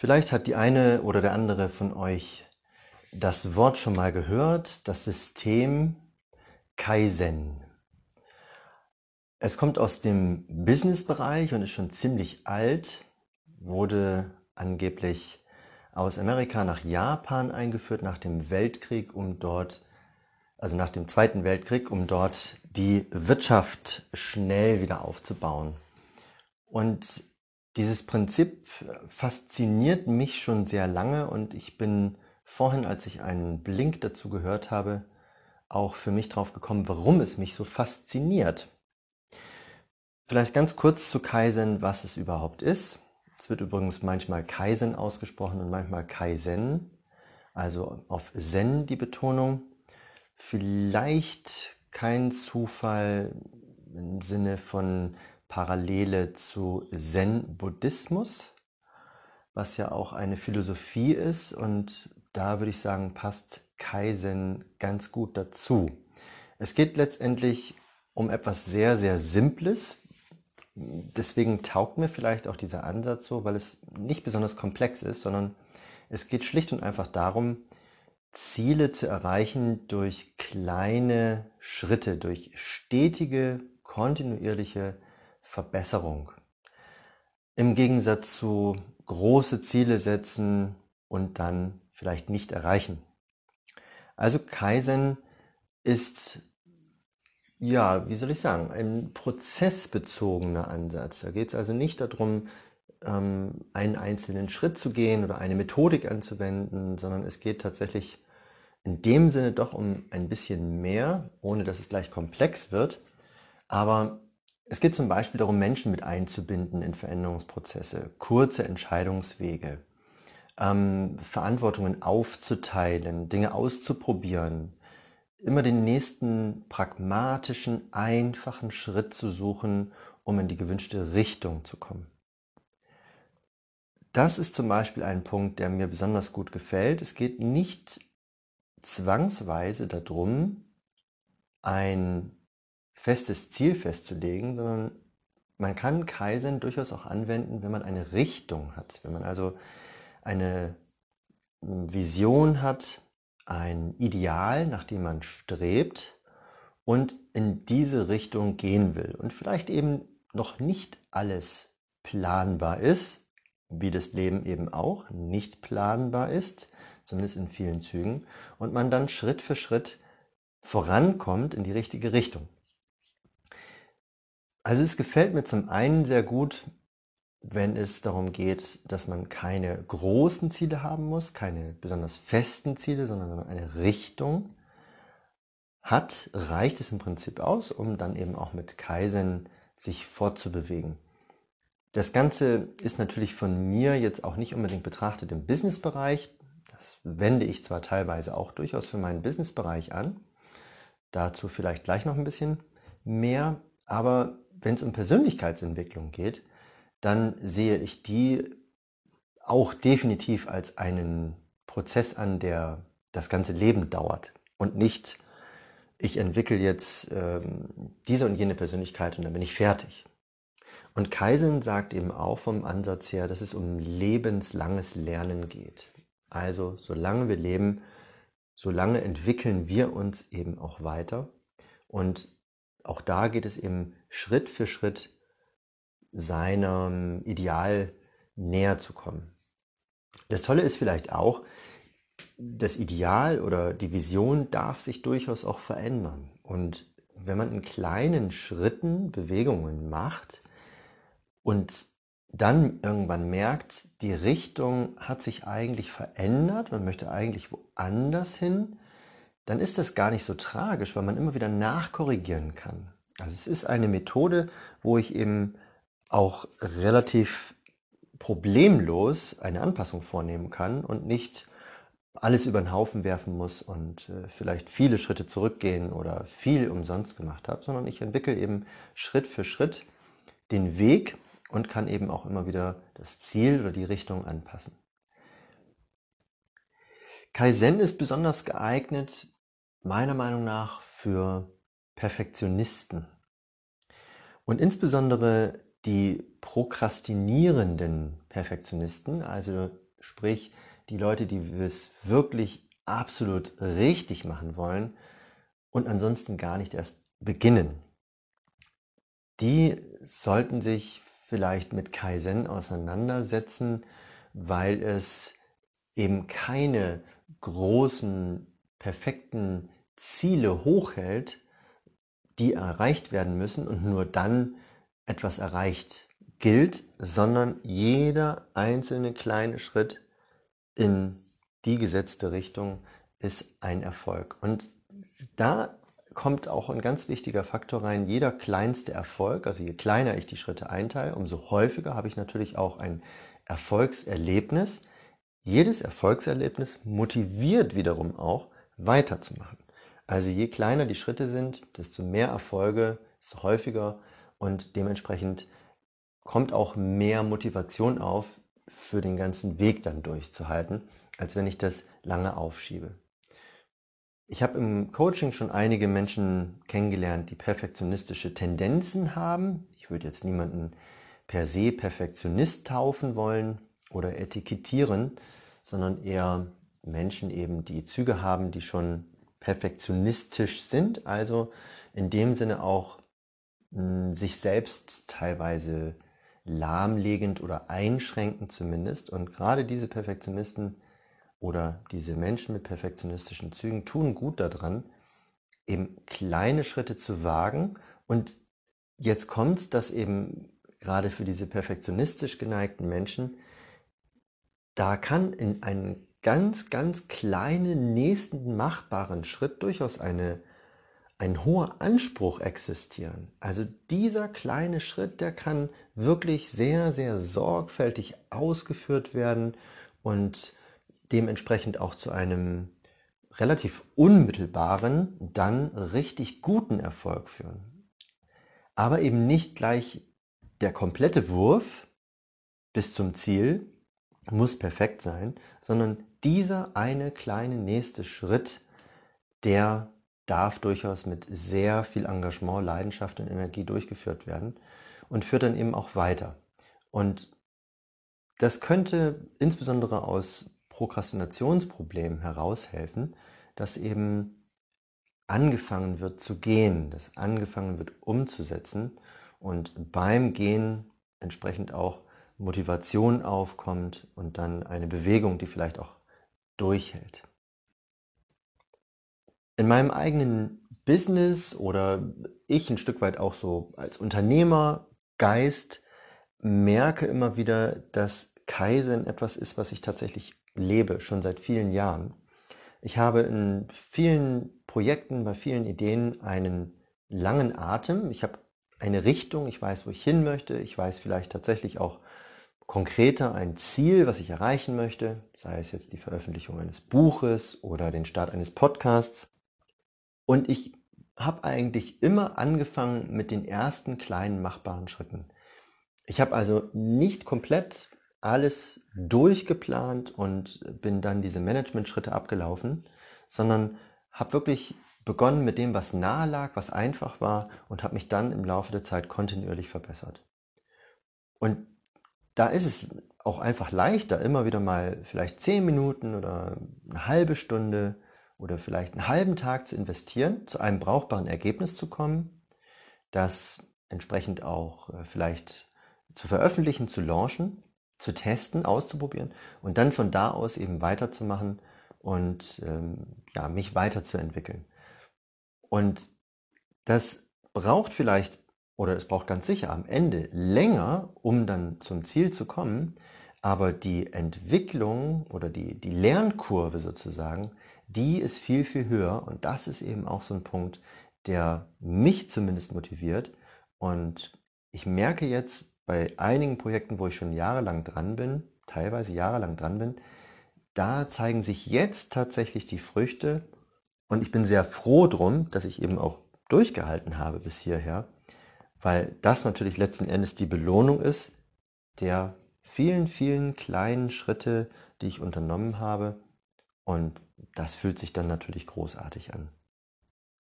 Vielleicht hat die eine oder der andere von euch das Wort schon mal gehört, das System Kaizen. Es kommt aus dem Businessbereich und ist schon ziemlich alt, wurde angeblich aus Amerika nach Japan eingeführt nach dem Weltkrieg, um dort, also nach dem Zweiten Weltkrieg, um dort die Wirtschaft schnell wieder aufzubauen. Und dieses Prinzip fasziniert mich schon sehr lange und ich bin vorhin, als ich einen Blink dazu gehört habe, auch für mich drauf gekommen, warum es mich so fasziniert. Vielleicht ganz kurz zu Kaizen, was es überhaupt ist. Es wird übrigens manchmal Kaizen ausgesprochen und manchmal Kaizen, also auf Zen die Betonung. Vielleicht kein Zufall im Sinne von Parallele zu Zen-Buddhismus, was ja auch eine Philosophie ist und da würde ich sagen, passt Kaizen ganz gut dazu. Es geht letztendlich um etwas sehr, sehr Simples. Deswegen taugt mir vielleicht auch dieser Ansatz so, weil es nicht besonders komplex ist, sondern es geht schlicht und einfach darum, Ziele zu erreichen durch kleine Schritte, durch stetige, kontinuierliche Verbesserung. Im Gegensatz zu große Ziele setzen und dann vielleicht nicht erreichen. Also Kaizen ist, ja, wie soll ich sagen, ein prozessbezogener Ansatz. Da geht es also nicht darum, ähm, einen einzelnen Schritt zu gehen oder eine Methodik anzuwenden, sondern es geht tatsächlich in dem Sinne doch um ein bisschen mehr, ohne dass es gleich komplex wird. Aber es geht zum Beispiel darum, Menschen mit einzubinden in Veränderungsprozesse, kurze Entscheidungswege, ähm, Verantwortungen aufzuteilen, Dinge auszuprobieren, immer den nächsten pragmatischen, einfachen Schritt zu suchen, um in die gewünschte Richtung zu kommen. Das ist zum Beispiel ein Punkt, der mir besonders gut gefällt. Es geht nicht zwangsweise darum, ein festes Ziel festzulegen, sondern man kann Kaizen durchaus auch anwenden, wenn man eine Richtung hat. Wenn man also eine Vision hat, ein Ideal, nach dem man strebt und in diese Richtung gehen will. Und vielleicht eben noch nicht alles planbar ist, wie das Leben eben auch nicht planbar ist, zumindest in vielen Zügen, und man dann Schritt für Schritt vorankommt in die richtige Richtung. Also es gefällt mir zum einen sehr gut, wenn es darum geht, dass man keine großen Ziele haben muss, keine besonders festen Ziele, sondern wenn man eine Richtung hat, reicht es im Prinzip aus, um dann eben auch mit Kaizen sich fortzubewegen. Das Ganze ist natürlich von mir jetzt auch nicht unbedingt betrachtet im Businessbereich. Das wende ich zwar teilweise auch durchaus für meinen Businessbereich an. Dazu vielleicht gleich noch ein bisschen mehr. Aber wenn es um Persönlichkeitsentwicklung geht, dann sehe ich die auch definitiv als einen Prozess an, der das ganze Leben dauert und nicht, ich entwickle jetzt ähm, diese und jene Persönlichkeit und dann bin ich fertig. Und Kaizen sagt eben auch vom Ansatz her, dass es um lebenslanges Lernen geht. Also solange wir leben, solange entwickeln wir uns eben auch weiter. Und auch da geht es eben Schritt für Schritt seinem Ideal näher zu kommen. Das Tolle ist vielleicht auch, das Ideal oder die Vision darf sich durchaus auch verändern. Und wenn man in kleinen Schritten Bewegungen macht und dann irgendwann merkt, die Richtung hat sich eigentlich verändert, man möchte eigentlich woanders hin, dann ist das gar nicht so tragisch, weil man immer wieder nachkorrigieren kann. Also es ist eine Methode, wo ich eben auch relativ problemlos eine Anpassung vornehmen kann und nicht alles über den Haufen werfen muss und äh, vielleicht viele Schritte zurückgehen oder viel umsonst gemacht habe, sondern ich entwickle eben Schritt für Schritt den Weg und kann eben auch immer wieder das Ziel oder die Richtung anpassen. Kaizen ist besonders geeignet, meiner Meinung nach, für Perfektionisten. Und insbesondere die prokrastinierenden Perfektionisten, also Sprich, die Leute, die es wirklich absolut richtig machen wollen und ansonsten gar nicht erst beginnen, die sollten sich vielleicht mit Kaizen auseinandersetzen, weil es eben keine großen, perfekten Ziele hochhält, die erreicht werden müssen und nur dann etwas erreicht gilt, sondern jeder einzelne kleine Schritt in die gesetzte Richtung ist ein Erfolg. Und da kommt auch ein ganz wichtiger Faktor rein. Jeder kleinste Erfolg, also je kleiner ich die Schritte einteile, umso häufiger habe ich natürlich auch ein Erfolgserlebnis. Jedes Erfolgserlebnis motiviert wiederum auch weiterzumachen. Also je kleiner die Schritte sind, desto mehr Erfolge, desto häufiger und dementsprechend kommt auch mehr Motivation auf, für den ganzen Weg dann durchzuhalten, als wenn ich das lange aufschiebe. Ich habe im Coaching schon einige Menschen kennengelernt, die perfektionistische Tendenzen haben. Ich würde jetzt niemanden per se Perfektionist taufen wollen oder etikettieren, sondern eher Menschen eben, die Züge haben, die schon perfektionistisch sind, also in dem Sinne auch mh, hm, sich selbst teilweise lahmlegend oder einschränkend zumindest. Und gerade diese Perfektionisten oder diese Menschen mit perfektionistischen Zügen tun gut daran, eben kleine Schritte zu wagen. Und jetzt kommt es, dass eben gerade für diese perfektionistisch geneigten Menschen, da kann in einen ganz, ganz kleinen nächsten machbaren Schritt durchaus eine, ein hoher Anspruch existieren. Also dieser kleine Schritt, der kann wirklich sehr, sehr sorgfältig ausgeführt werden und dementsprechend auch zu einem relativ unmittelbaren, dann richtig guten Erfolg führen. Aber eben nicht gleich der komplette Wurf bis zum Ziel muss perfekt sein, sondern dieser eine kleine nächste Schritt, der darf durchaus mit sehr viel Engagement, Leidenschaft und Energie durchgeführt werden und führt dann eben auch weiter. Und das könnte insbesondere aus Prokrastinationsproblem heraushelfen, dass eben angefangen wird zu gehen, dass angefangen wird umzusetzen und beim Gehen entsprechend auch Motivation aufkommt und dann eine Bewegung, die vielleicht auch durchhält. In meinem eigenen Business oder ich ein Stück weit auch so als Unternehmergeist merke immer wieder, dass Kaizen etwas ist, was ich tatsächlich lebe, schon seit vielen Jahren. Ich habe in vielen Projekten, bei vielen Ideen einen langen Atem. Ich habe eine Richtung, ich weiß, wo ich hin möchte. Ich weiß vielleicht tatsächlich auch konkreter ein Ziel, was ich erreichen möchte, sei es jetzt die Veröffentlichung eines Buches oder den Start eines Podcasts. Und ich habe eigentlich immer angefangen mit den ersten kleinen machbaren Schritten. Ich habe also nicht komplett alles durchgeplant und bin dann diese Management-Schritte abgelaufen, sondern habe wirklich begonnen mit dem, was nahe lag, was einfach war und habe mich dann im Laufe der Zeit kontinuierlich verbessert. Und da ist es auch einfach leichter, immer wieder mal vielleicht zehn Minuten oder eine halbe Stunde oder vielleicht einen halben Tag zu investieren, zu einem brauchbaren Ergebnis zu kommen, das entsprechend auch äh, vielleicht zu veröffentlichen, zu launchen zu testen, auszuprobieren und dann von da aus eben weiterzumachen und ähm, ja, mich weiterzuentwickeln. Und das braucht vielleicht oder es braucht ganz sicher am Ende länger, um dann zum Ziel zu kommen, aber die Entwicklung oder die, die Lernkurve sozusagen, die ist viel, viel höher. Und das ist eben auch so ein Punkt, der mich zumindest motiviert. Und ich merke jetzt, bei einigen Projekten, wo ich schon jahrelang dran bin, teilweise jahrelang dran bin, da zeigen sich jetzt tatsächlich die Früchte. Und ich bin sehr froh drum, dass ich eben auch durchgehalten habe bis hierher, weil das natürlich letzten Endes die Belohnung ist der vielen, vielen kleinen Schritte, die ich unternommen habe und das fühlt sich dann natürlich großartig an.